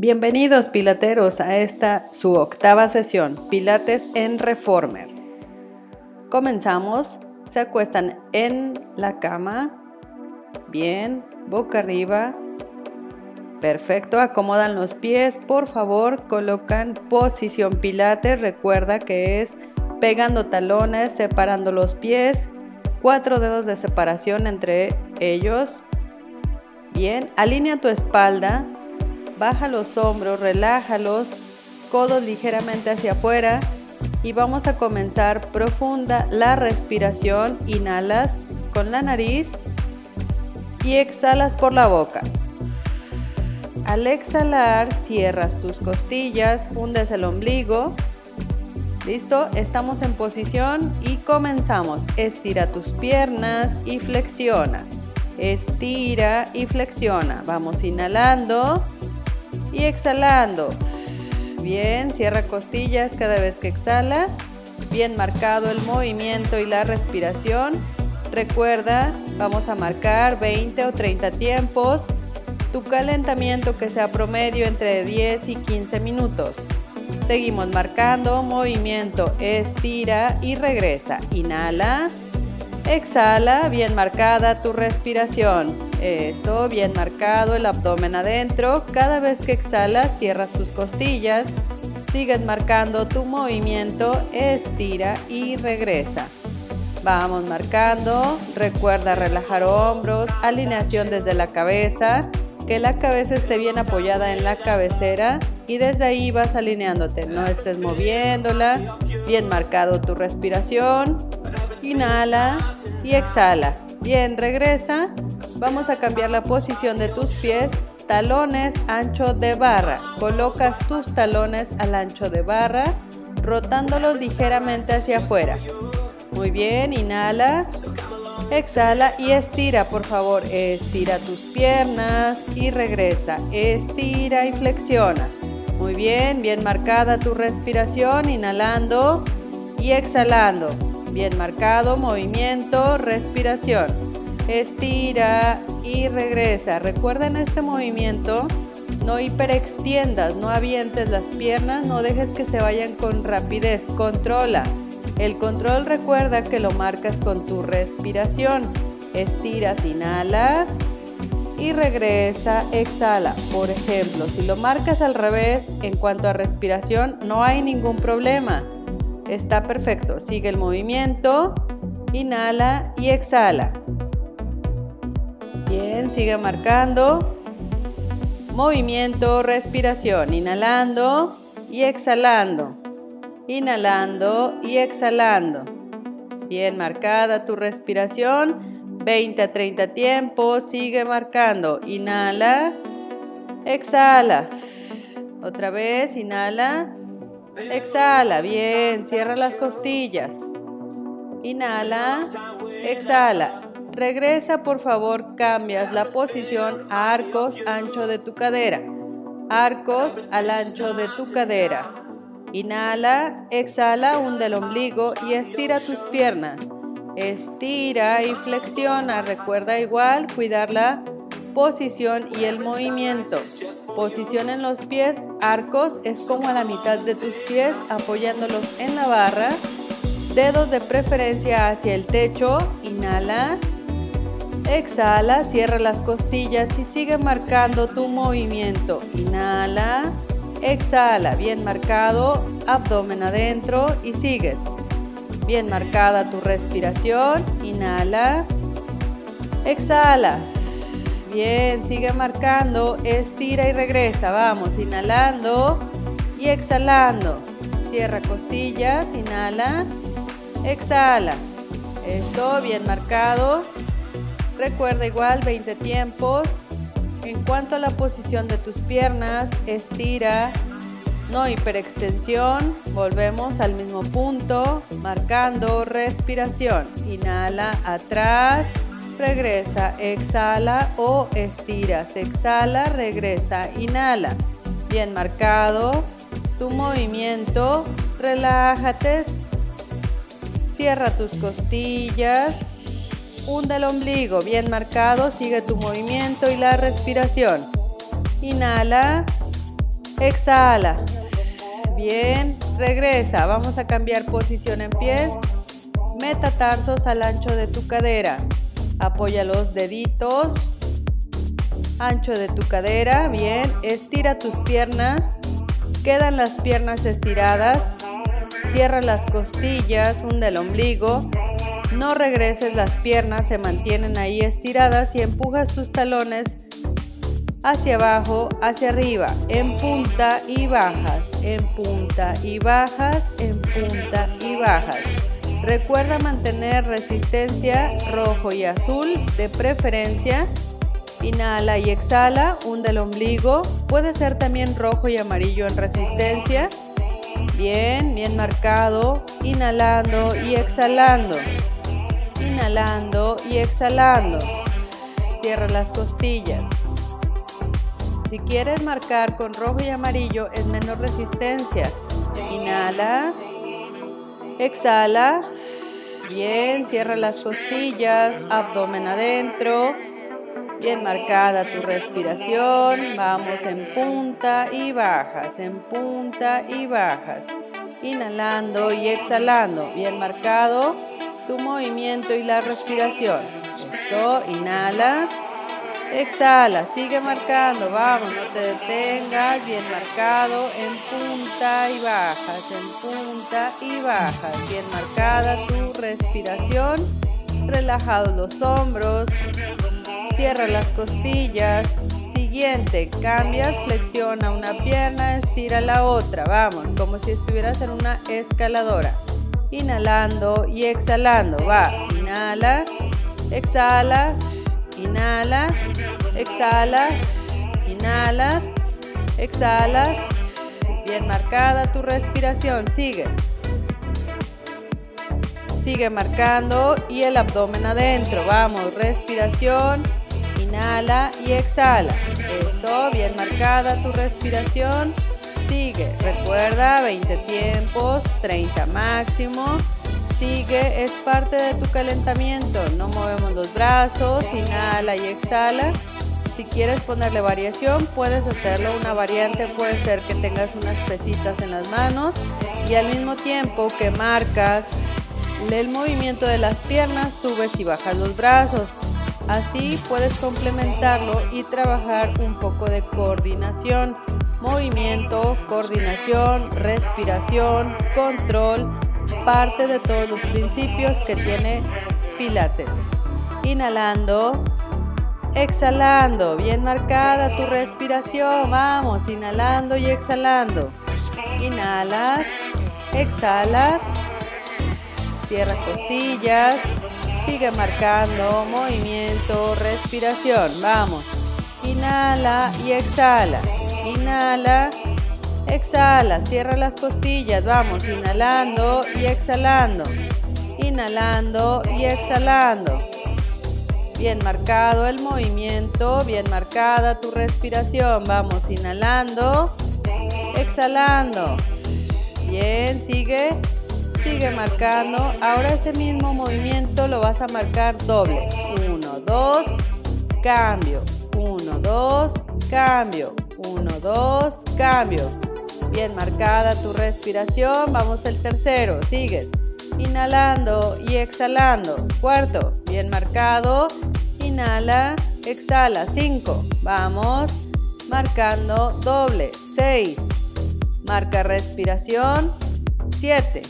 Bienvenidos pilateros a esta su octava sesión, Pilates en Reformer. Comenzamos, se acuestan en la cama, bien, boca arriba. Perfecto, acomodan los pies, por favor, colocan posición Pilates, recuerda que es pegando talones, separando los pies, cuatro dedos de separación entre ellos. Bien, alinea tu espalda, baja los hombros, relájalos, codos ligeramente hacia afuera y vamos a comenzar profunda la respiración. Inhalas con la nariz y exhalas por la boca. Al exhalar cierras tus costillas, hundes el ombligo. Listo, estamos en posición y comenzamos. Estira tus piernas y flexiona. Estira y flexiona. Vamos inhalando y exhalando. Bien, cierra costillas cada vez que exhalas. Bien marcado el movimiento y la respiración. Recuerda, vamos a marcar 20 o 30 tiempos. Tu calentamiento que sea promedio entre 10 y 15 minutos. Seguimos marcando movimiento, estira y regresa. Inhala, exhala, bien marcada tu respiración. Eso, bien marcado el abdomen adentro. Cada vez que exhalas, cierras tus costillas. Sigues marcando tu movimiento, estira y regresa. Vamos marcando. Recuerda relajar hombros, alineación desde la cabeza. Que la cabeza esté bien apoyada en la cabecera y desde ahí vas alineándote. No estés moviéndola. Bien marcado tu respiración. Inhala y exhala. Bien, regresa. Vamos a cambiar la posición de tus pies. Talones ancho de barra. Colocas tus talones al ancho de barra, rotándolos ligeramente hacia afuera. Muy bien, inhala. Exhala y estira, por favor. Estira tus piernas y regresa. Estira y flexiona. Muy bien, bien marcada tu respiración, inhalando y exhalando. Bien marcado, movimiento, respiración estira y regresa. Recuerden este movimiento, no hiperextiendas, no avientes las piernas, no dejes que se vayan con rapidez, controla. El control recuerda que lo marcas con tu respiración. Estiras, inhalas y regresa, exhala. Por ejemplo, si lo marcas al revés en cuanto a respiración, no hay ningún problema. Está perfecto. Sigue el movimiento, inhala y exhala. Bien, sigue marcando. Movimiento, respiración. Inhalando y exhalando. Inhalando y exhalando. Bien marcada tu respiración. 20 a 30 tiempos. Sigue marcando. Inhala. Exhala. Otra vez. Inhala. Exhala. Bien. Cierra las costillas. Inhala. Exhala. Regresa, por favor, cambias la posición a arcos ancho de tu cadera. Arcos al ancho de tu cadera. Inhala, exhala, hunde el ombligo y estira tus piernas. Estira y flexiona. Recuerda igual cuidar la posición y el movimiento. Posición en los pies, arcos es como a la mitad de tus pies apoyándolos en la barra. Dedos de preferencia hacia el techo. Inhala. Exhala, cierra las costillas y sigue marcando tu movimiento. Inhala, exhala, bien marcado, abdomen adentro y sigues. Bien marcada tu respiración. Inhala, exhala. Bien, sigue marcando, estira y regresa. Vamos, inhalando y exhalando. Cierra costillas, inhala, exhala. Esto, bien marcado. Recuerda igual 20 tiempos. En cuanto a la posición de tus piernas, estira, no hiperextensión. Volvemos al mismo punto, marcando respiración. Inhala atrás, regresa, exhala o estiras. Exhala, regresa, inhala. Bien marcado tu movimiento. Relájate. Cierra tus costillas. Hunda el ombligo, bien marcado, sigue tu movimiento y la respiración. Inhala, exhala. Bien, regresa. Vamos a cambiar posición en pies. Metatarsos al ancho de tu cadera. Apoya los deditos. Ancho de tu cadera. Bien, estira tus piernas. Quedan las piernas estiradas. Cierra las costillas, hunde el ombligo. No regreses las piernas, se mantienen ahí estiradas y empujas tus talones hacia abajo, hacia arriba, en punta y bajas, en punta y bajas, en punta y bajas. Recuerda mantener resistencia rojo y azul de preferencia. Inhala y exhala, hunde el ombligo. Puede ser también rojo y amarillo en resistencia. Bien, bien marcado. Inhalando y exhalando. Inhalando y exhalando. Cierra las costillas. Si quieres marcar con rojo y amarillo es menor resistencia. Inhala. Exhala. Bien, cierra las costillas, abdomen adentro. Bien marcada tu respiración. Vamos en punta y bajas, en punta y bajas. Inhalando y exhalando. Bien marcado tu movimiento y la respiración. Eso, inhala. Exhala, sigue marcando, vamos, no te detengas, bien marcado, en punta y bajas, en punta y bajas, bien marcada tu respiración, relajados los hombros, cierra las costillas, siguiente, cambias, flexiona una pierna, estira la otra, vamos, como si estuvieras en una escaladora, inhalando y exhalando, va, inhala, exhala, Inhala, exhala, inhalas, exhalas. Bien marcada tu respiración, sigues. Sigue marcando y el abdomen adentro. Vamos, respiración. Inhala y exhala. Eso, bien marcada tu respiración. Sigue. Recuerda 20 tiempos, 30 máximo sigue, es parte de tu calentamiento. No movemos los brazos, inhala y exhala. Si quieres ponerle variación, puedes hacerlo. Una variante puede ser que tengas unas pesitas en las manos y al mismo tiempo que marcas el movimiento de las piernas, subes y bajas los brazos. Así puedes complementarlo y trabajar un poco de coordinación, movimiento, coordinación, respiración, control parte de todos los principios que tiene Pilates. Inhalando, exhalando, bien marcada tu respiración, vamos, inhalando y exhalando. Inhalas, exhalas, cierra costillas, sigue marcando movimiento, respiración, vamos. Inhala y exhala, inhala Exhala, cierra las costillas, vamos, inhalando y exhalando. Inhalando y exhalando. Bien marcado el movimiento, bien marcada tu respiración. Vamos, inhalando, exhalando. Bien, sigue, sigue marcando. Ahora ese mismo movimiento lo vas a marcar doble. Uno, dos, cambio. Uno, dos, cambio. Uno, dos, cambio. Bien marcada tu respiración. Vamos al tercero. Sigues. Inhalando y exhalando. Cuarto. Bien marcado. Inhala. Exhala. Cinco. Vamos. Marcando doble. Seis. Marca respiración. Siete.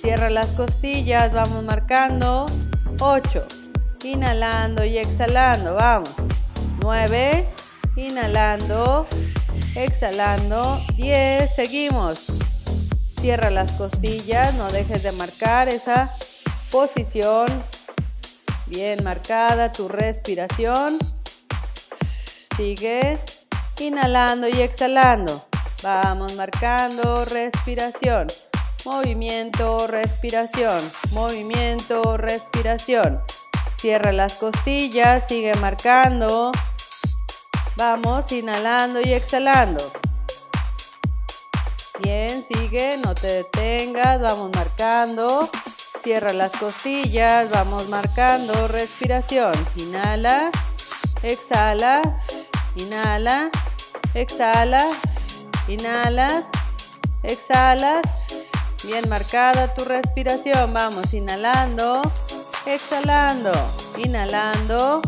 Cierra las costillas. Vamos marcando. Ocho. Inhalando y exhalando. Vamos. Nueve. Inhalando exhalando 10, seguimos. Cierra las costillas, no dejes de marcar esa posición bien marcada, tu respiración. Sigue inhalando y exhalando. Vamos marcando respiración. Movimiento, respiración. Movimiento, respiración. Cierra las costillas, sigue marcando. Vamos inhalando y exhalando. Bien, sigue, no te detengas, vamos marcando. Cierra las costillas, vamos marcando respiración. Inhala, exhala, inhala, exhala. inhalas, exhalas, bien marcada tu respiración, vamos, inhalando, exhalando, inhalando,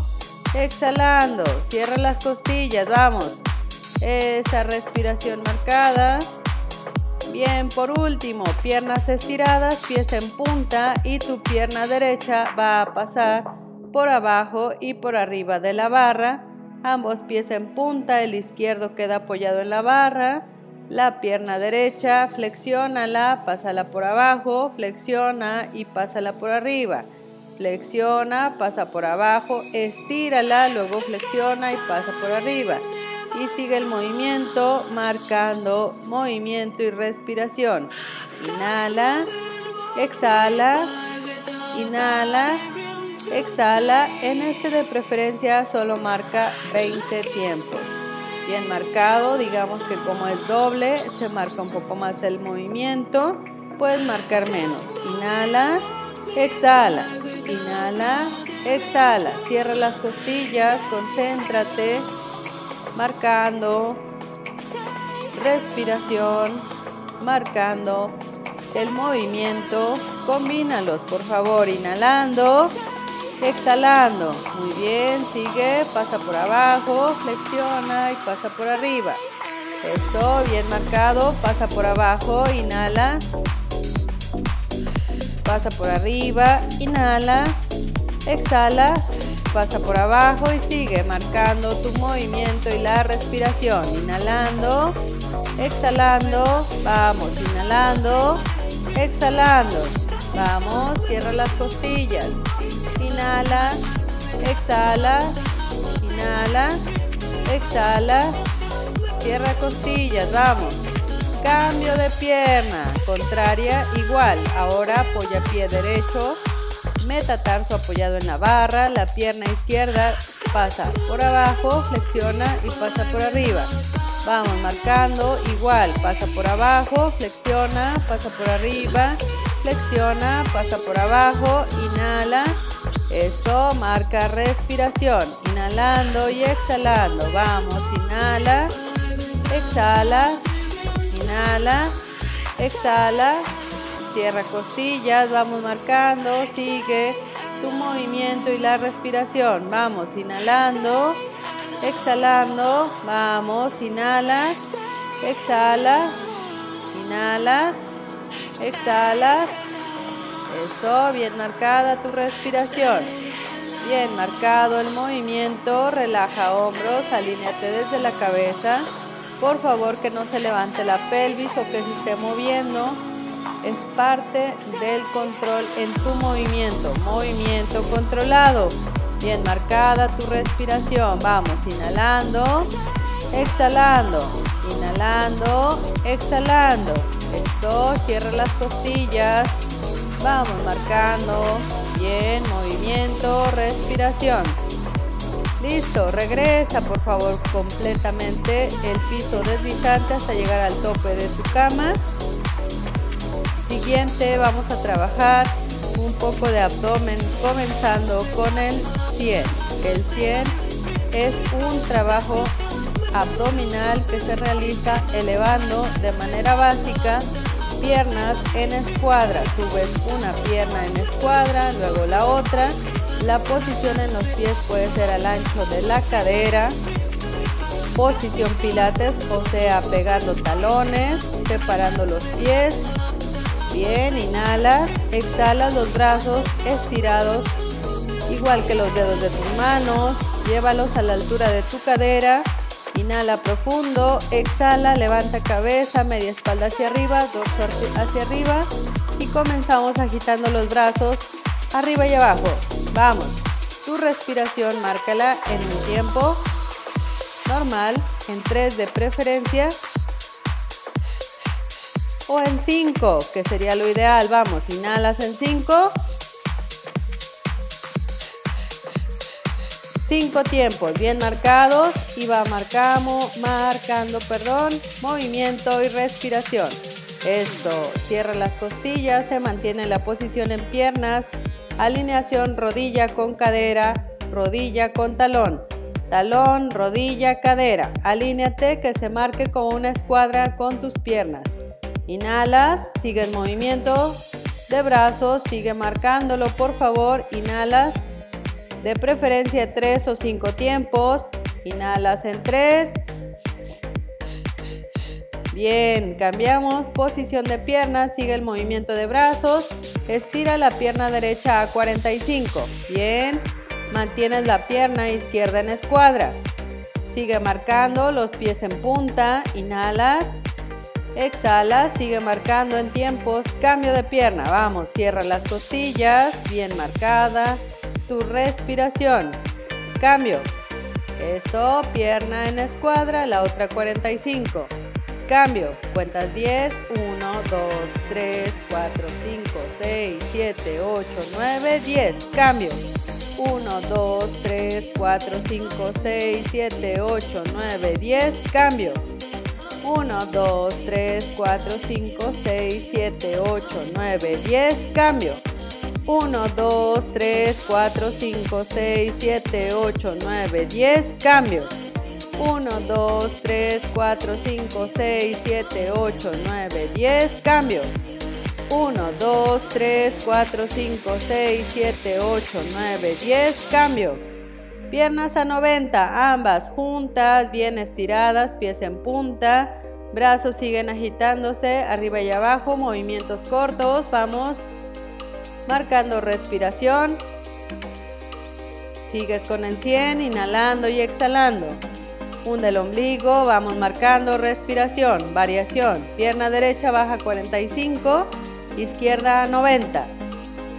exhalando, cierra las costillas, vamos, esa respiración marcada, Bien, por último, piernas estiradas, pies en punta y tu pierna derecha va a pasar por abajo y por arriba de la barra. Ambos pies en punta, el izquierdo queda apoyado en la barra. La pierna derecha, flexiónala, pásala por abajo, flexiona y pásala por arriba. Flexiona, pasa por abajo, estírala, luego flexiona y pasa por arriba y sigue el movimiento marcando movimiento y respiración. Inhala, exhala, inhala, exhala. En este de preferencia solo marca 20 tiempos. Bien marcado, digamos que como es doble, se marca un poco más el movimiento. Puedes marcar menos. Inhala, exhala, inhala, exhala. Cierra las costillas, concéntrate. Marcando. Respiración, marcando. El movimiento. Combínalos, por favor, inhalando, exhalando. Muy bien, sigue, pasa por abajo, flexiona y pasa por arriba. Eso, bien marcado, pasa por abajo, inhala, pasa por arriba, inhala, exhala, pasa por abajo y sigue marcando tu movimiento y la respiración. Inhalando, exhalando, vamos, inhalando, exhalando. Vamos, cierra las costillas. Inhala, exhala, inhala, exhala, cierra costillas, vamos. Cambio de pierna, contraria, igual. Ahora apoya pie derecho metatarso apoyado en la barra, la pierna izquierda pasa por abajo, flexiona y pasa por arriba. Vamos marcando igual, pasa por abajo, flexiona, pasa por arriba, flexiona, pasa por abajo, inhala. Eso, marca respiración, inhalando y exhalando. Vamos, inhala, exhala, inhala, exhala, Cierra costillas, vamos marcando, sigue tu movimiento y la respiración. Vamos, inhalando, exhalando, vamos, inhala, exhala, inhalas, exhalas. Eso, bien marcada tu respiración. Bien marcado el movimiento, relaja hombros, alíneate desde la cabeza. Por favor que no se levante la pelvis o que se esté moviendo es parte del control en tu movimiento. Movimiento controlado. Bien marcada tu respiración. Vamos, inhalando, exhalando, inhalando, exhalando. Esto, cierra las costillas. Vamos marcando. Bien, movimiento, respiración. Listo, regresa por favor completamente el piso deslizante hasta llegar al tope de tu cama. Siguiente vamos a trabajar un poco de abdomen comenzando con el 100. El 100 es un trabajo abdominal que se realiza elevando de manera básica piernas en escuadra. Subes una pierna en escuadra, luego la otra. La posición en los pies puede ser al ancho de la cadera. Posición pilates, o sea, pegando talones, separando los pies, Bien, inhalas, exhalas los brazos estirados, igual que los dedos de tus manos. Llévalos a la altura de tu cadera. Inhala profundo, exhala, levanta cabeza, media espalda hacia arriba, dorso hacia arriba y comenzamos agitando los brazos arriba y abajo. Vamos, tu respiración márcala en un tiempo normal, en tres de preferencia o en 5, que sería lo ideal. Vamos, inhalas en 5. 5 tiempos bien marcados y va marcamos, marcando, perdón, movimiento y respiración. Esto, cierra las costillas, se mantiene la posición en piernas, alineación rodilla con cadera, rodilla con talón. talón, rodilla, cadera. Alíneate que se marque como una escuadra con tus piernas. Inhalas, sigue el movimiento de brazos, sigue marcándolo por favor. Inhalas, de preferencia tres o cinco tiempos. Inhalas en tres. Bien, cambiamos posición de piernas, sigue el movimiento de brazos. Estira la pierna derecha a 45. Bien, mantienes la pierna izquierda en escuadra. Sigue marcando los pies en punta. Inhalas. Exhala, sigue marcando en tiempos. Cambio de pierna. Vamos, cierra las costillas. Bien marcada. Tu respiración. Cambio. Eso, pierna en escuadra. La otra 45. Cambio. Cuentas 10. 1, 2, 3, 4, 5, 6, 7, 8, 9, 10. Cambio. 1, 2, 3, 4, 5, 6, 7, 8, 9, 10. Cambio. 1, 2, 3, 4, 5, 6, 7, 8, 9, 10. Cambio. 1, 2, 3, 4, 5, 6, 7, 8, 9, 10. Cambio. 1, 2, 3, 4, 5, 6, 7, 8, 9, 10. Cambio. 1, 2, 3, 4, 5, 6, 7, 8, 9, 10. Cambio. Piernas a 90, ambas juntas, bien estiradas, pies en punta. Brazos siguen agitándose arriba y abajo, movimientos cortos. Vamos marcando respiración. Sigues con el 100, inhalando y exhalando. Hunde el ombligo, vamos marcando respiración, variación. Pierna derecha baja 45 izquierda 90.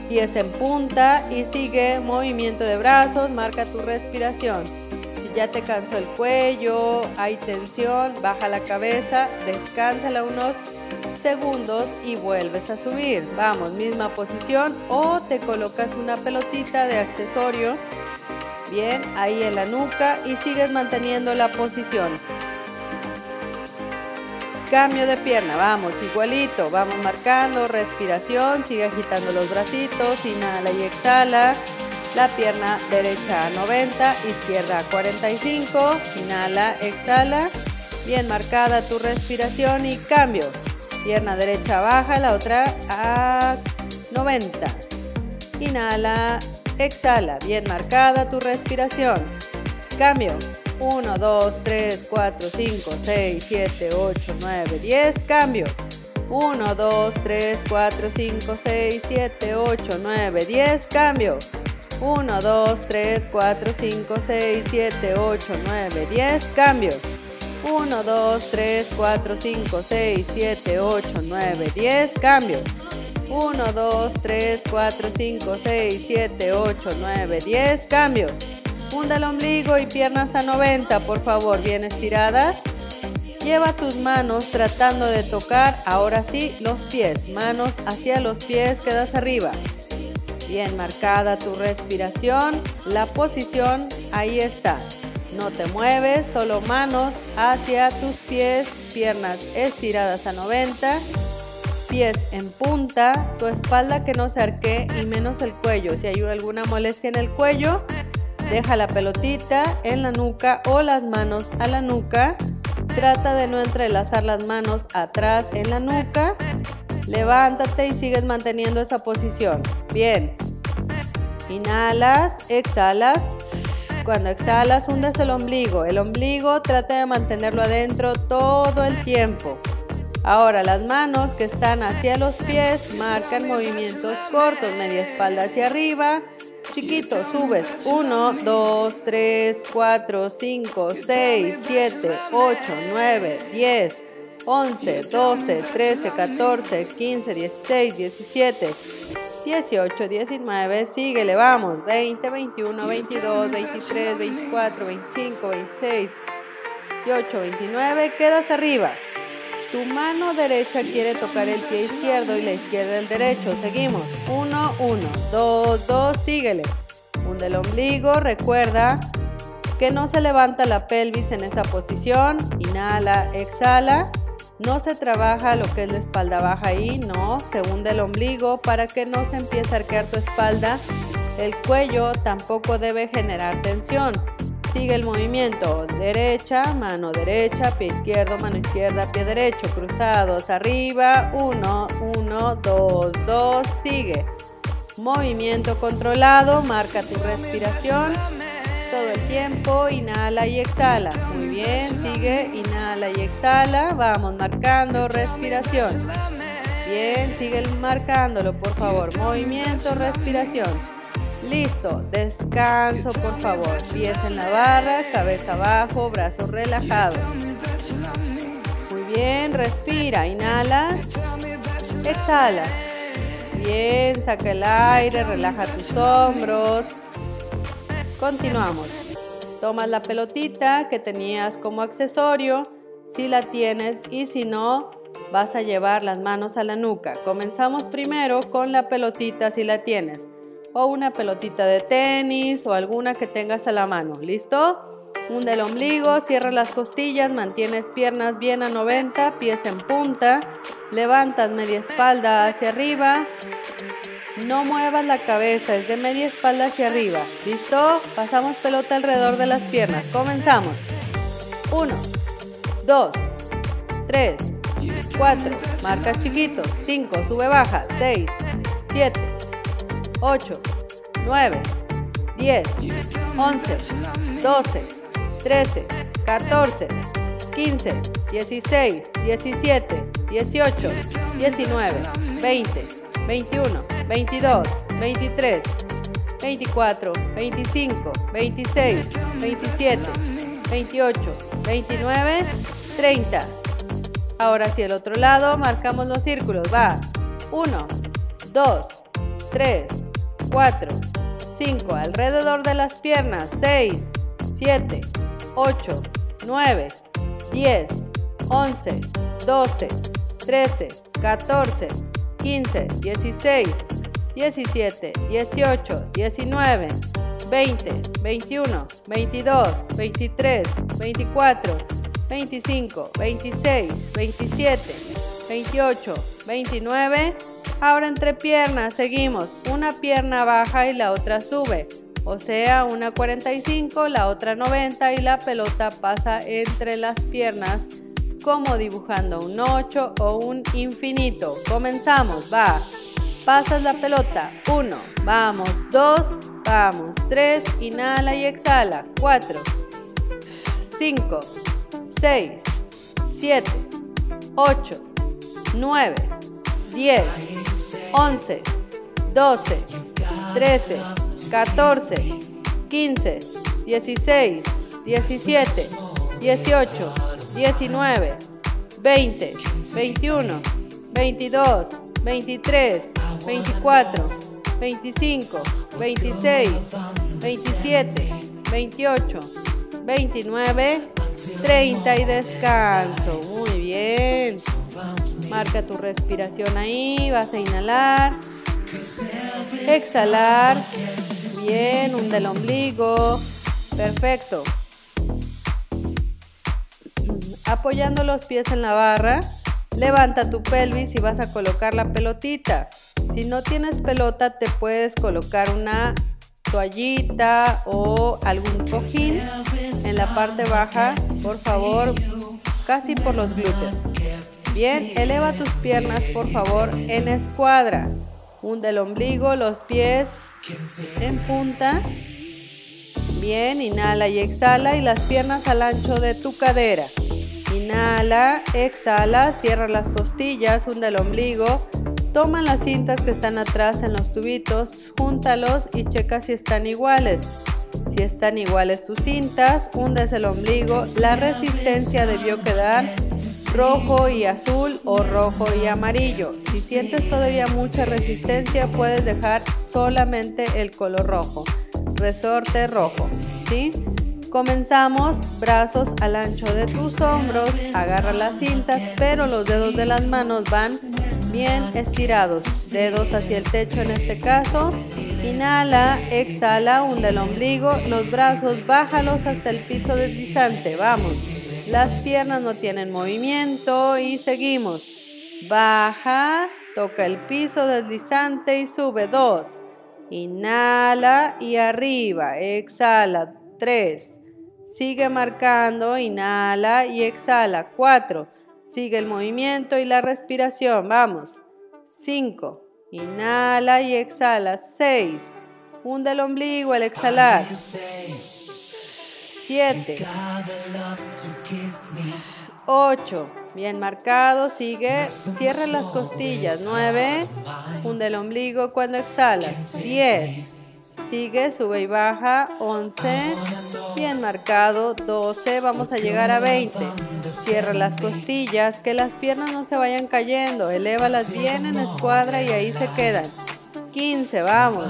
Pies en punta y sigue movimiento de brazos, marca tu respiración. Si ya te cansó el cuello, hay tensión, baja la cabeza, descánsala unos segundos y vuelves a subir. Vamos, misma posición o te colocas una pelotita de accesorio. Bien, ahí en la nuca y sigues manteniendo la posición. Cambio de pierna, vamos, igualito, vamos marcando, respiración, sigue agitando los bracitos, inhala y exhala. La pierna derecha a 90, izquierda a 45, inhala, exhala. Bien marcada tu respiración y cambio. Pierna derecha baja, la otra a 90. Inhala, exhala. Bien marcada tu respiración. Cambio. 1, 2, 3, 4, 5, 6, 7, 8, 9, 10. Cambio. 1, 2, 3, 4, 5, 6, 7, 8, 9, 10. Cambio. 1, 2, 3, 4, 5, 6, 7, 8, 9, 10. Cambio. 1, 2, 3, 4, 5, 6, 7, 8, 9, 10. Cambio. 1, 2, 3, 4, 5, 6, 7, 8, 9, 10. Cambio. Funda el ombligo y piernas a 90, por favor, bien estiradas. Lleva tus manos tratando de tocar, ahora sí, los pies. Manos hacia los pies, quedas arriba. Bien marcada tu respiración, la posición, ahí está. No te mueves, solo manos hacia tus pies, piernas estiradas a 90, pies en punta, tu espalda que no se arque y menos el cuello. Si hay alguna molestia en el cuello, Deja la pelotita en la nuca o las manos a la nuca. Trata de no entrelazar las manos atrás en la nuca. Levántate y sigues manteniendo esa posición. Bien. Inhalas, exhalas. Cuando exhalas, hundes el ombligo. El ombligo trata de mantenerlo adentro todo el tiempo. Ahora las manos que están hacia los pies marcan movimientos cortos, media espalda hacia arriba, Chiquito, subes. 1, 2, 3, 4, 5, 6, 7, 8, 9, 10, 11, 12, 13, 14, 15, 16, 17, 18, 19, síguele, vamos, 20, 21, 22, 23, 24, 25, 26, 28, 29, quedas arriba. Tu mano derecha quiere tocar el pie izquierdo y la izquierda el derecho. Seguimos. 1, 1, 2, 2, síguele. Hunde el ombligo, recuerda que no se levanta la pelvis en esa posición. Inhala, exhala. No se trabaja lo que es la espalda baja ahí, no. Se hunde el ombligo para que no se empiece a arquear tu espalda. El cuello tampoco debe generar tensión. Sigue el movimiento. Derecha, mano derecha, pie izquierdo, mano izquierda, pie derecho. Cruzados arriba. 1, 1, 2, 2. Sigue. Movimiento controlado. Marca tu respiración. Todo el tiempo. Inhala y exhala. Muy bien. Sigue. Inhala y exhala. Vamos marcando respiración. Bien. Sigue marcándolo, por favor. Movimiento, respiración. Listo, descanso por favor. Pies en la barra, cabeza abajo, brazos relajados. Muy bien, respira, inhala, exhala. Bien, saca el aire, relaja tus hombros. Continuamos. Tomas la pelotita que tenías como accesorio, si la tienes, y si no, vas a llevar las manos a la nuca. Comenzamos primero con la pelotita si la tienes o una pelotita de tenis o alguna que tengas a la mano. ¿Listo? Hunde el ombligo, cierra las costillas, mantienes piernas bien a 90, pies en punta, levantas media espalda hacia arriba. No muevas la cabeza, es de media espalda hacia arriba. ¿Listo? Pasamos pelota alrededor de las piernas. Comenzamos. 1, 2, 3, 4, marcas chiquitos, 5, sube baja, 6, 7, 8, 9, 10, 11, 12, 13, 14, 15, 16, 17, 18, 19, 20, 21, 22, 23, 24, 25, 26, 27, 28, 29, 30. Ahora sí, el otro lado, marcamos los círculos. Va. 1, 2, 3, 4, 5, alrededor de las piernas, 6, 7, 8, 9, 10, 11, 12, 13, 14, 15, 16, 17, 18, 19, 20, 21, 22, 23, 24, 25, 26, 27, 28, 29, Ahora entre piernas seguimos. Una pierna baja y la otra sube. O sea, una 45, la otra 90 y la pelota pasa entre las piernas como dibujando un 8 o un infinito. Comenzamos, va. Pasas la pelota. 1, vamos, 2, vamos, 3, inhala y exhala. 4, 5, 6, 7, 8, 9, 10, 11, 12, 13, 14, 15, 16, 17, 18, 19, 20, 21, 22, 23, 24, 25, 26, 27, 28, 29, 30 y descanso. Muy bien. Marca tu respiración ahí, vas a inhalar, exhalar, bien, hunde el ombligo, perfecto. Apoyando los pies en la barra, levanta tu pelvis y vas a colocar la pelotita. Si no tienes pelota, te puedes colocar una toallita o algún cojín en la parte baja, por favor, casi por los glúteos. Bien, eleva tus piernas por favor en escuadra. Hunde el ombligo, los pies en punta. Bien, inhala y exhala y las piernas al ancho de tu cadera. Inhala, exhala, cierra las costillas, hunde el ombligo. Toma las cintas que están atrás en los tubitos, júntalos y checa si están iguales. Si están iguales tus cintas, hundes el ombligo. La resistencia debió quedar rojo y azul o rojo y amarillo. Si sientes todavía mucha resistencia, puedes dejar solamente el color rojo. Resorte rojo, ¿sí? Comenzamos, brazos al ancho de tus hombros, agarra las cintas, pero los dedos de las manos van bien estirados. Dedos hacia el techo en este caso. Inhala, exhala, hunde el ombligo, los brazos bájalos hasta el piso deslizante. Vamos. Las piernas no tienen movimiento y seguimos. Baja, toca el piso deslizante y sube. Dos. Inhala y arriba. Exhala. Tres. Sigue marcando, inhala y exhala. 4. Sigue el movimiento y la respiración. Vamos. 5. Inhala y exhala. 6. Hunde el ombligo al exhalar. 7. 8. Bien marcado, sigue. Cierra las costillas. 9. Hunde el ombligo cuando exhalas. 10. Sigue, sube y baja. 11. Bien marcado. 12. Vamos a llegar a 20. Cierra las costillas. Que las piernas no se vayan cayendo. Elévalas bien en escuadra y ahí se quedan. 15. Vamos.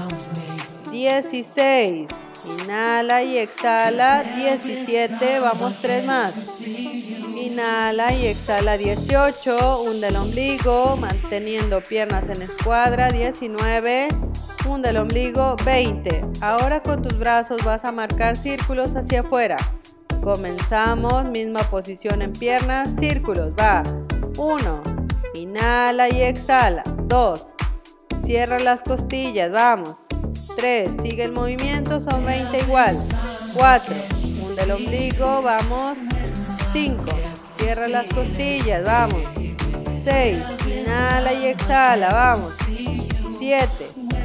16. Inhala y exhala. 17. Vamos tres más. Inhala y exhala 18. Hunde el ombligo, manteniendo piernas en escuadra. 19. Hunde el ombligo. 20. Ahora con tus brazos vas a marcar círculos hacia afuera. Comenzamos. Misma posición en piernas. Círculos. Va. 1. Inhala y exhala. 2. Cierra las costillas. Vamos. 3. Sigue el movimiento. Son 20 igual. 4. Hunde el ombligo. Vamos. 5. Cierra las costillas. Vamos. 6. Inhala y exhala. Vamos. 7.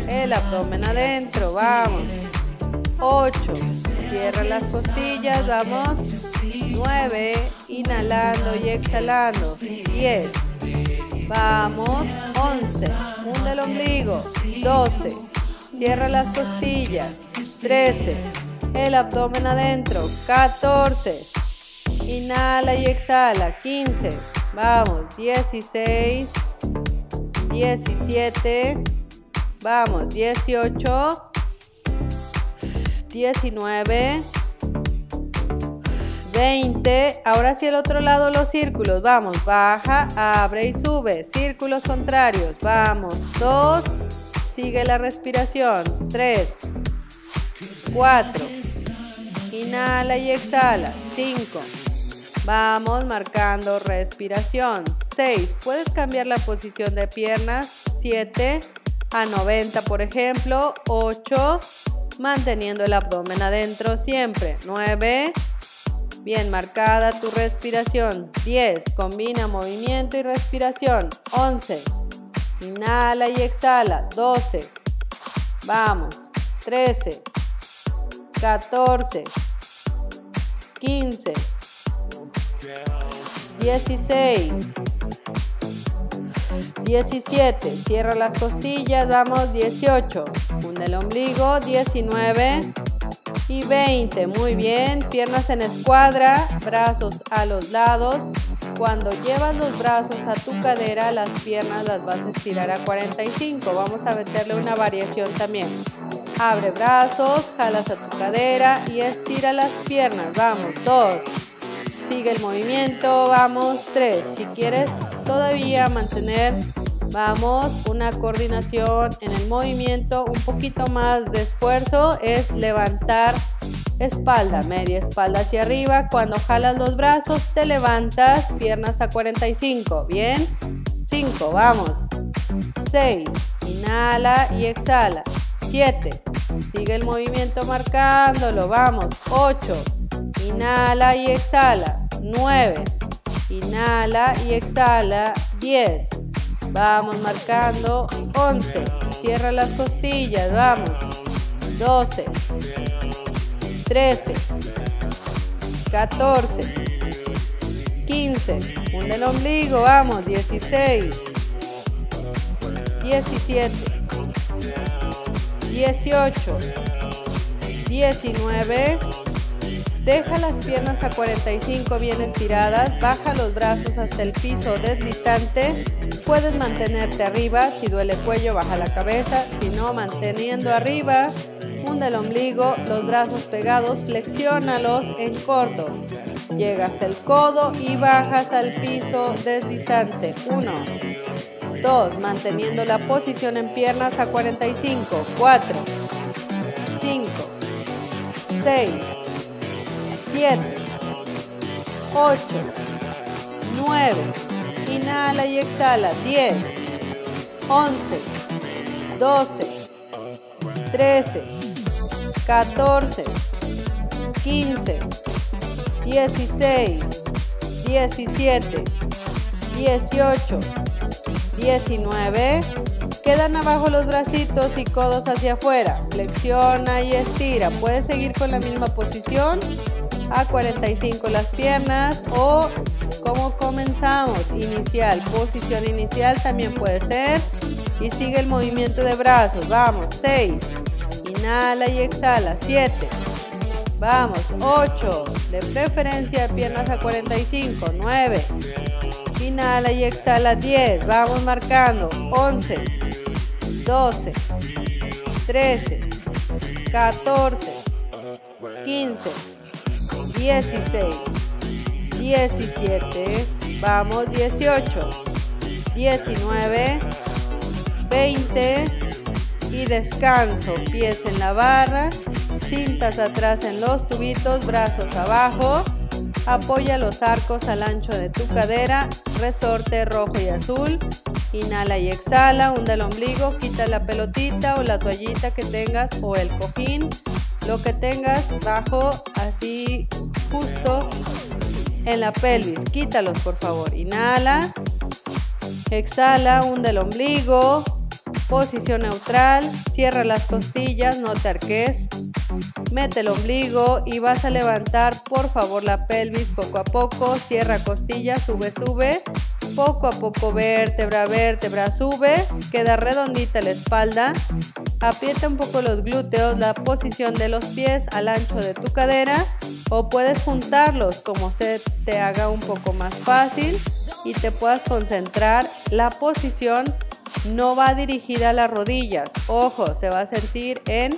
El abdomen adentro. Vamos. 8. Cierra las costillas. Vamos. 9. Inhalando y exhalando. 10. Vamos. 11. Hunde el ombligo. 12. Cierra las costillas. 13. El abdomen adentro. 14. Inhala y exhala. 15. Vamos. 16. 17. Vamos. 18. 19. 20. Ahora sí el otro lado los círculos. Vamos. Baja, abre y sube. Círculos contrarios. Vamos. 2. Sigue la respiración. 3. 4. Inhala y exhala. 5. Vamos marcando respiración. 6. Puedes cambiar la posición de piernas. 7 a 90 por ejemplo. 8. Manteniendo el abdomen adentro siempre. 9. Bien marcada tu respiración. 10. Combina movimiento y respiración. 11. Inhala y exhala. 12. Vamos. 13. 14. 15. 16. 17. Cierra las costillas. Vamos. 18. Hunde el ombligo. 19. Y 20. Muy bien. Piernas en escuadra. Brazos a los lados. Cuando llevas los brazos a tu cadera, las piernas las vas a estirar a 45. Vamos a meterle una variación también. Abre brazos, jalas a tu cadera y estira las piernas. Vamos, 2. Sigue el movimiento, vamos, 3. Si quieres todavía mantener, vamos, una coordinación en el movimiento, un poquito más de esfuerzo, es levantar espalda, media espalda hacia arriba. Cuando jalas los brazos, te levantas, piernas a 45. Bien, 5, vamos. 6, inhala y exhala. 7, sigue el movimiento marcándolo, vamos. 8, inhala y exhala. 9, inhala y exhala. 10, vamos marcando. 11, cierra las costillas, vamos. 12, 13, 14, 15, hunde el ombligo, vamos, 16, 17, 18, 19, deja las piernas a 45 bien estiradas, baja los brazos hasta el piso deslizante, puedes mantenerte arriba, si duele cuello baja la cabeza, si no manteniendo arriba, Hunde el ombligo, los brazos pegados, flexiónalos en corto. Llega hasta el codo y bajas al piso deslizante. 1, 2, manteniendo la posición en piernas a 45. 4, 5, 6, 7, 8, 9. Inhala y exhala. 10, 11, 12, 13, 14, 15, 16, 17, 18, 19. Quedan abajo los bracitos y codos hacia afuera. Flexiona y estira. Puedes seguir con la misma posición. A 45 las piernas o como comenzamos. Inicial, posición inicial también puede ser. Y sigue el movimiento de brazos. Vamos, 6. Inhala y exhala. 7. Vamos, 8. De preferencia piernas a 45. 9. Inhala y exhala 10. Vamos marcando. 11, 12, 13, 14, 15, 16, 17. Vamos 18, 19, 20 y descanso. Pies en la barra, cintas atrás en los tubitos, brazos abajo. Apoya los arcos al ancho de tu cadera, resorte rojo y azul. Inhala y exhala, hunda el ombligo, quita la pelotita o la toallita que tengas o el cojín, lo que tengas bajo así justo en la pelvis. Quítalos por favor. Inhala, exhala, hunda el ombligo, posición neutral, cierra las costillas, no te arques. Mete el ombligo y vas a levantar por favor la pelvis poco a poco. Cierra costilla, sube, sube. Poco a poco vértebra, vértebra, sube. Queda redondita la espalda. Aprieta un poco los glúteos, la posición de los pies al ancho de tu cadera. O puedes juntarlos como se te haga un poco más fácil y te puedas concentrar. La posición no va dirigida a las rodillas. Ojo, se va a sentir en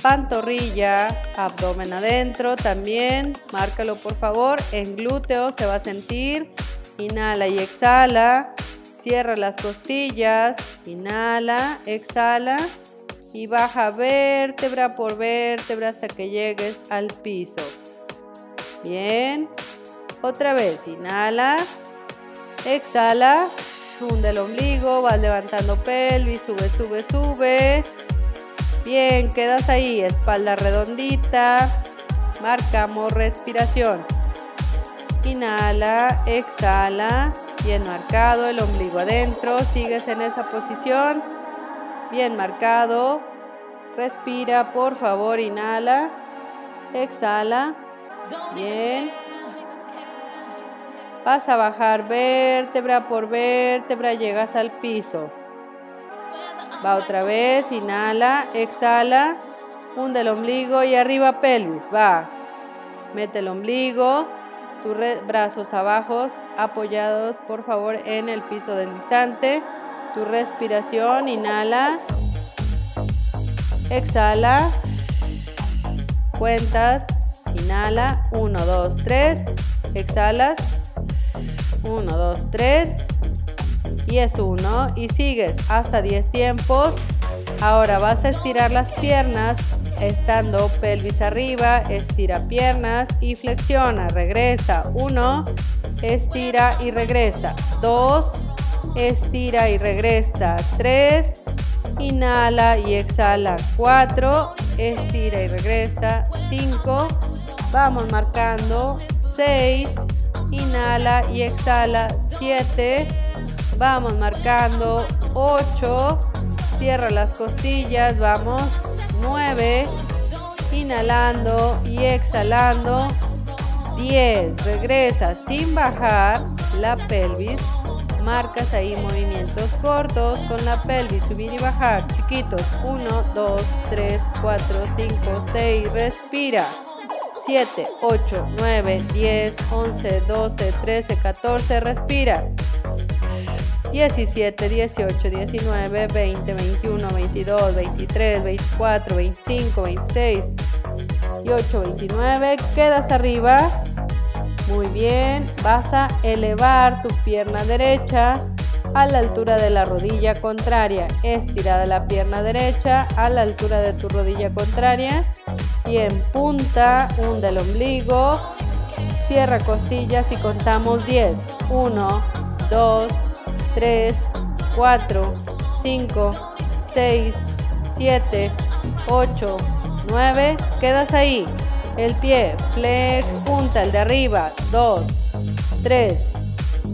pantorrilla, abdomen adentro también, márcalo por favor, en glúteo se va a sentir, inhala y exhala, cierra las costillas, inhala, exhala y baja vértebra por vértebra hasta que llegues al piso. Bien, otra vez, inhala, exhala, hunde el ombligo, vas levantando pelvis, sube, sube, sube. Bien, quedas ahí, espalda redondita. Marcamos respiración. Inhala, exhala, bien marcado, el ombligo adentro, sigues en esa posición, bien marcado. Respira, por favor, inhala, exhala, bien. Vas a bajar vértebra por vértebra, llegas al piso. Va otra vez, inhala, exhala, hunde el ombligo y arriba pelvis, va. Mete el ombligo, tus brazos abajo, apoyados por favor en el piso deslizante. Tu respiración, inhala, exhala, cuentas, inhala, 1, 2, 3, exhalas, 1, 2, 3 y es 1 y sigues hasta 10 tiempos. Ahora vas a estirar las piernas estando pelvis arriba, estira piernas y flexiona, regresa. 1, estira y regresa. 2, estira y regresa. 3, inhala y exhala. 4, estira y regresa. 5, vamos marcando. 6, inhala y exhala. 7, Vamos marcando 8. Cierra las costillas. Vamos 9. Inhalando y exhalando. 10. Regresa sin bajar la pelvis. Marcas ahí movimientos cortos con la pelvis. Subir y bajar. Chiquitos. 1, 2, 3, 4, 5, 6. Respira. 7, 8, 9, 10, 11, 12, 13, 14. Respira. 17, 18, 19, 20, 21, 22, 23, 24, 25, 26, 28, 29. Quedas arriba. Muy bien. Vas a elevar tu pierna derecha a la altura de la rodilla contraria. Estirada la pierna derecha a la altura de tu rodilla contraria. Y en punta, hunda el ombligo. Cierra costillas y contamos 10. 1, 2, 3, 4, 5, 6, 7, 8, 9. Quedas ahí. El pie, flex, punta, el de arriba, 2, 3,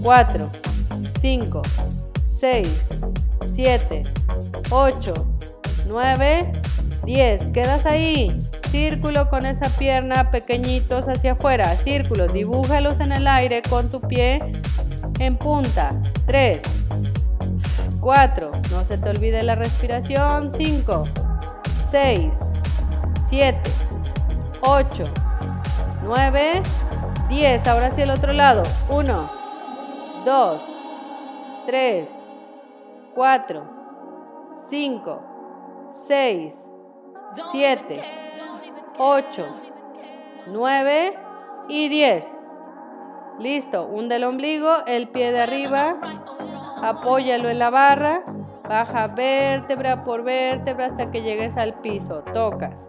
4, 5, 6, 7, 8, 9, 10. Quedas ahí. Círculo con esa pierna, pequeñitos hacia afuera. Círculos, dibújalos en el aire con tu pie en punta. 3, 4, no se te olvide la respiración. 5, 6, 7, 8, 9, 10. Ahora sí el otro lado. 1, 2, 3, 4, 5, 6, 7, 8, 9 y 10. Listo, hunde el ombligo, el pie de arriba, apóyalo en la barra, baja vértebra por vértebra hasta que llegues al piso, tocas.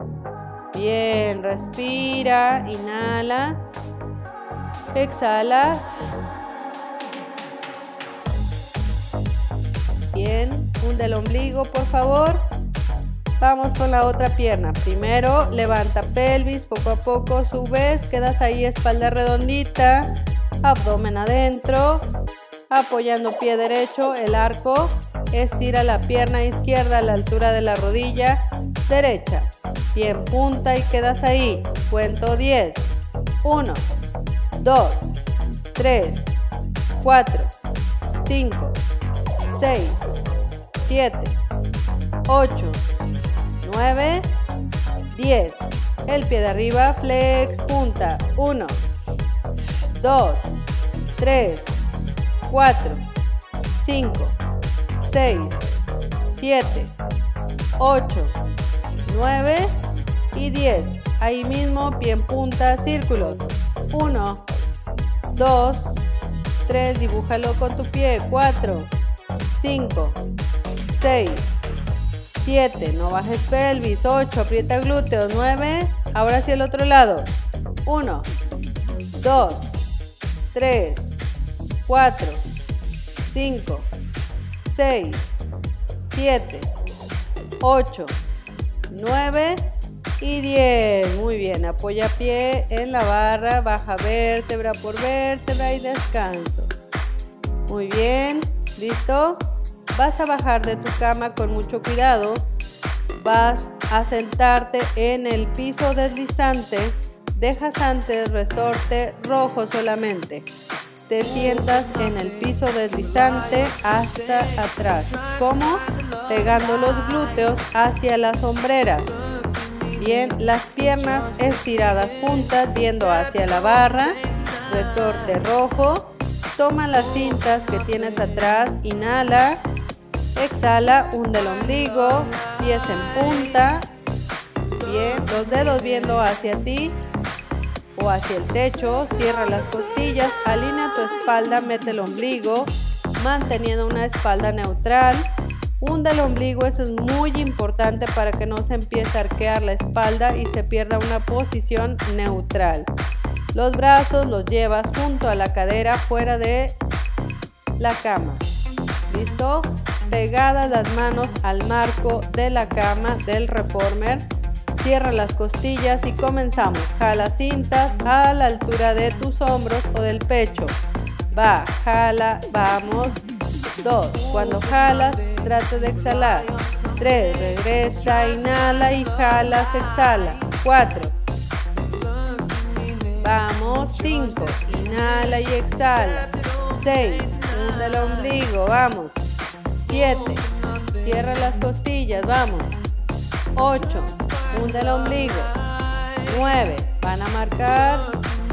Bien, respira, inhala, exhala. Bien, hunde el ombligo, por favor. Vamos con la otra pierna. Primero, levanta pelvis, poco a poco subes, quedas ahí espalda redondita, abdomen adentro, apoyando pie derecho, el arco, estira la pierna izquierda a la altura de la rodilla derecha, pie en punta y quedas ahí. Cuento 10. 1, 2, 3, 4, 5, 6, 7, 8, 9, 10. El pie de arriba, flex, punta. 1, 2, 3, 4, 5, 6, 7, 8, 9 y 10. Ahí mismo, pie en punta, círculos. 1, 2, 3, dibújalo con tu pie. 4, 5, 6, 7, no bajes pelvis, 8, aprieta glúteos, 9, ahora sí el otro lado, 1, 2, 3, 4, 5, 6, 7, 8, 9 y 10. Muy bien, apoya pie en la barra, baja vértebra por vértebra y descanso. Muy bien, ¿listo? Vas a bajar de tu cama con mucho cuidado. Vas a sentarte en el piso deslizante. Dejas antes resorte rojo solamente. Te sientas en el piso deslizante hasta atrás. ¿Cómo? Pegando los glúteos hacia las sombreras. Bien, las piernas estiradas juntas, viendo hacia la barra. Resorte rojo. Toma las cintas que tienes atrás. Inhala. Exhala, hunde el ombligo, pies en punta. Bien, los dedos viendo hacia ti o hacia el techo. Cierra las costillas, alinea tu espalda, mete el ombligo, manteniendo una espalda neutral. Hunde el ombligo, eso es muy importante para que no se empiece a arquear la espalda y se pierda una posición neutral. Los brazos los llevas junto a la cadera fuera de la cama. ¿Listo? pegadas las manos al marco de la cama del reformer. Cierra las costillas y comenzamos. Jala cintas a la altura de tus hombros o del pecho. Va, jala, vamos. Dos. Cuando jalas, trata de exhalar. Tres. Regresa, inhala y jalas, exhala. Cuatro. Vamos. Cinco. Inhala y exhala. Seis. Hunde el ombligo. Vamos. 7. Cierra las costillas, vamos. 8. Hunde el ombligo. 9. Van a marcar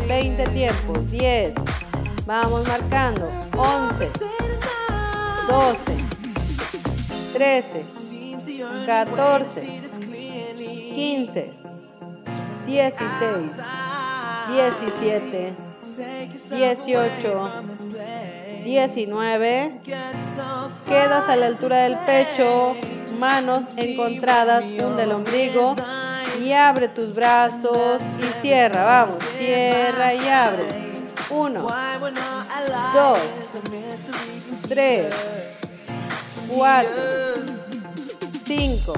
20 tiempos. 10. Vamos marcando. 11. 12. 13. 14. 15. 16. 17. 18. 19. Quedas a la altura del pecho, manos encontradas, hunde el ombligo y abre tus brazos y cierra. Vamos, cierra y abre. 1, 2, 3, 4, 5,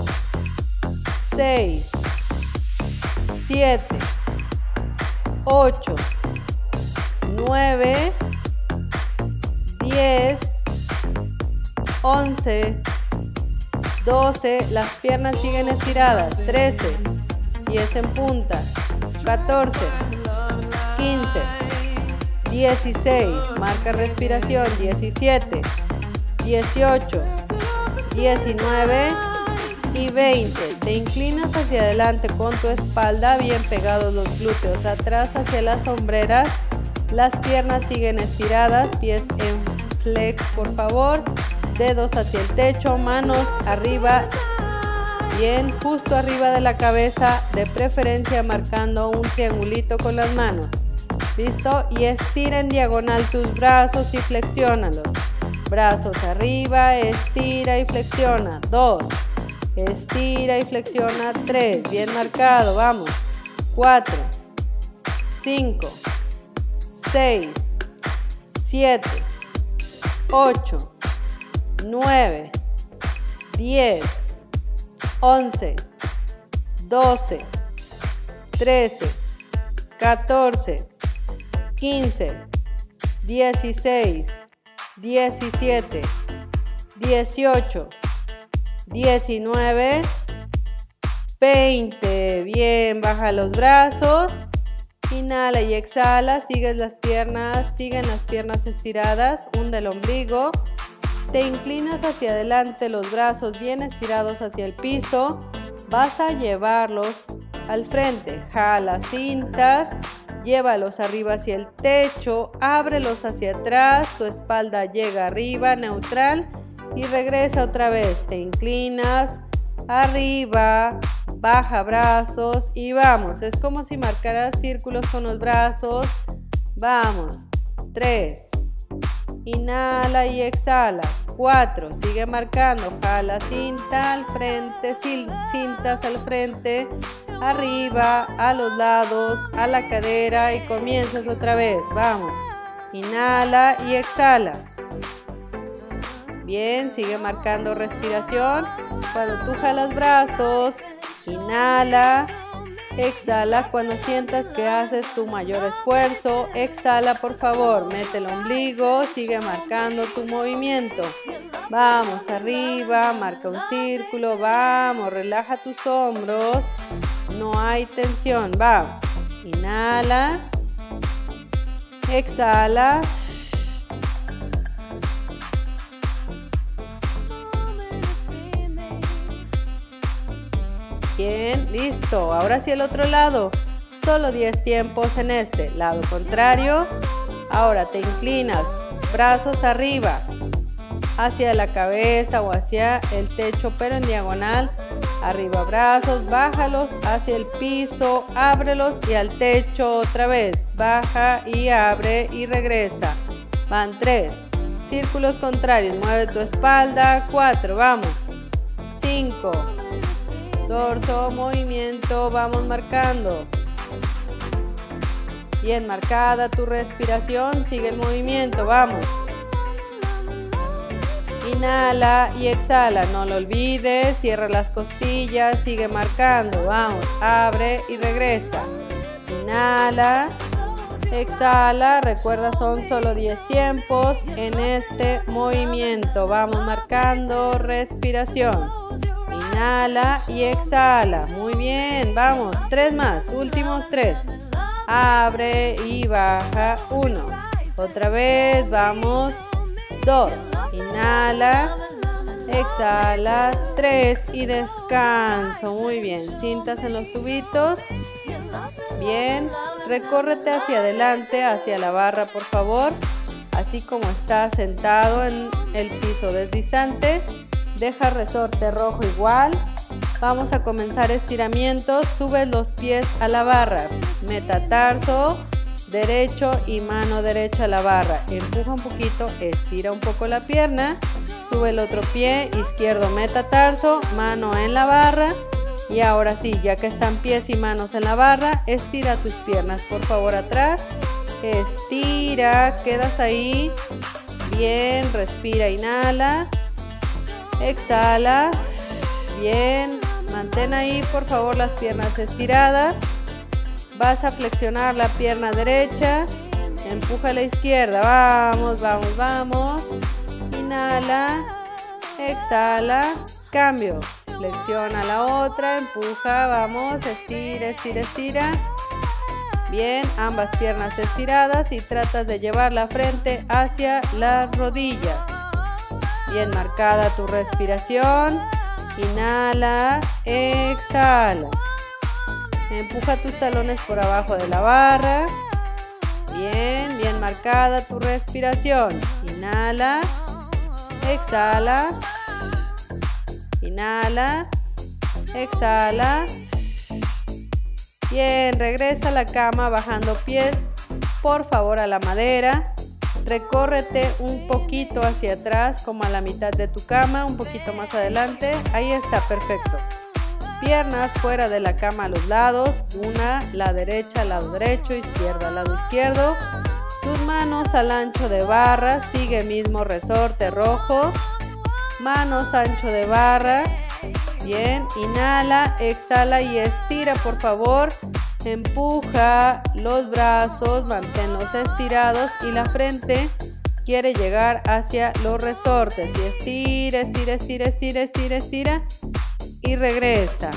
6, 7, 8, 9, 10, 11, 12, las piernas siguen estiradas, 13, 10 en punta, 14, 15, 16, marca respiración, 17, 18, 19 y 20. Te inclinas hacia adelante con tu espalda, bien pegados los glúteos atrás hacia las sombreras. Las piernas siguen estiradas, pies en flex, por favor. Dedos hacia el techo, manos arriba, bien justo arriba de la cabeza, de preferencia marcando un triangulito con las manos. ¿Listo? Y estira en diagonal tus brazos y flexiónalos. Brazos arriba, estira y flexiona. Dos. Estira y flexiona. Tres. Bien marcado. Vamos. Cuatro. Cinco. Seis. Siete. Ocho. Nueve. Diez. Once. Doce. Trece. Catorce. 15, 16, 17, 18, 19, 20. Bien, baja los brazos. Inhala y exhala. Sigues las piernas, siguen las piernas estiradas. Hunde el ombligo. Te inclinas hacia adelante, los brazos bien estirados hacia el piso. Vas a llevarlos al frente. Jala cintas Llévalos arriba hacia el techo, ábrelos hacia atrás, tu espalda llega arriba, neutral y regresa otra vez. Te inclinas, arriba, baja brazos y vamos. Es como si marcaras círculos con los brazos. Vamos. 3. Inhala y exhala. 4. Sigue marcando. Jala cinta al frente, cintas al frente arriba, a los lados, a la cadera y comienzas otra vez. Vamos. Inhala y exhala. Bien, sigue marcando respiración. Cuando tú jalas brazos, inhala, exhala. Cuando sientas que haces tu mayor esfuerzo, exhala por favor. Mete el ombligo, sigue marcando tu movimiento. Vamos arriba, marca un círculo, vamos, relaja tus hombros. No hay tensión. Va. Inhala. Exhala. Bien, listo. Ahora sí el otro lado. Solo 10 tiempos en este. Lado contrario. Ahora te inclinas. Brazos arriba. Hacia la cabeza o hacia el techo, pero en diagonal Arriba brazos, bájalos hacia el piso, ábrelos y al techo otra vez. Baja y abre y regresa. Van tres. Círculos contrarios, mueve tu espalda. Cuatro, vamos. Cinco. Dorso, movimiento, vamos marcando. Bien marcada tu respiración, sigue el movimiento, vamos. Inhala y exhala, no lo olvides, cierra las costillas, sigue marcando, vamos, abre y regresa. Inhala, exhala, recuerda son solo 10 tiempos en este movimiento, vamos marcando respiración. Inhala y exhala, muy bien, vamos, tres más, últimos tres. Abre y baja, uno. Otra vez, vamos, dos. Inhala, exhala, tres y descanso. Muy bien, cintas en los tubitos. Bien, recórrete hacia adelante, hacia la barra, por favor. Así como estás sentado en el piso deslizante. Deja resorte rojo igual. Vamos a comenzar estiramientos. Sube los pies a la barra. Metatarso derecho y mano derecha a la barra. Empuja un poquito, estira un poco la pierna, sube el otro pie, izquierdo metatarso, mano en la barra. Y ahora sí, ya que están pies y manos en la barra, estira tus piernas por favor atrás. Estira, quedas ahí. Bien, respira, inhala. Exhala. Bien, mantén ahí por favor las piernas estiradas. Vas a flexionar la pierna derecha. Empuja a la izquierda. Vamos, vamos, vamos. Inhala. Exhala. Cambio. Flexiona la otra. Empuja. Vamos. Estira, estira, estira. Bien, ambas piernas estiradas y tratas de llevar la frente hacia las rodillas. Bien marcada tu respiración. Inhala, exhala. Empuja tus talones por abajo de la barra. Bien, bien marcada tu respiración. Inhala, exhala. Inhala, exhala. Bien, regresa a la cama bajando pies, por favor, a la madera. Recórrete un poquito hacia atrás, como a la mitad de tu cama, un poquito más adelante. Ahí está, perfecto piernas fuera de la cama a los lados, una, la derecha, lado derecho, izquierda, lado izquierdo. Tus manos al ancho de barra, sigue mismo resorte rojo. Manos ancho de barra. Bien, inhala, exhala y estira por favor. Empuja los brazos, manténlos estirados y la frente quiere llegar hacia los resortes. Y estira, estira, estira, estira, estira, estira y regresa.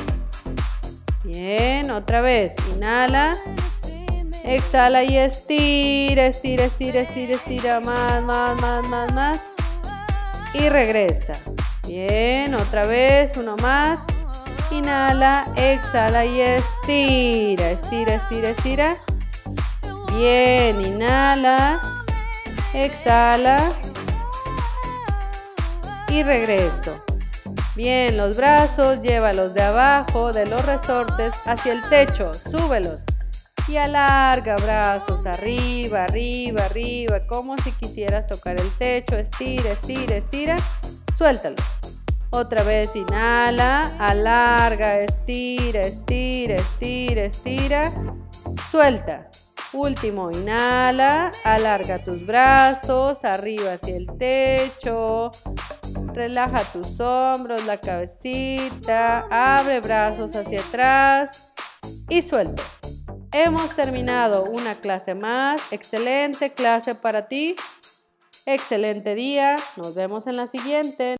Bien, otra vez. Inhala. Exhala y estira, estira, estira, estira, estira. Más, más, más, más, más. Y regresa. Bien, otra vez. Uno más. Inhala, exhala y estira, estira, estira, estira. Bien, inhala, exhala y regreso. Bien, los brazos, llévalos de abajo de los resortes hacia el techo, súbelos. Y alarga brazos arriba, arriba, arriba, como si quisieras tocar el techo. Estira, estira, estira. Suéltalo. Otra vez inhala, alarga, estira, estira, estira, estira. Suelta. Último, inhala, alarga tus brazos arriba hacia el techo. Relaja tus hombros, la cabecita, abre brazos hacia atrás y suelta. Hemos terminado una clase más. Excelente clase para ti. Excelente día. Nos vemos en la siguiente.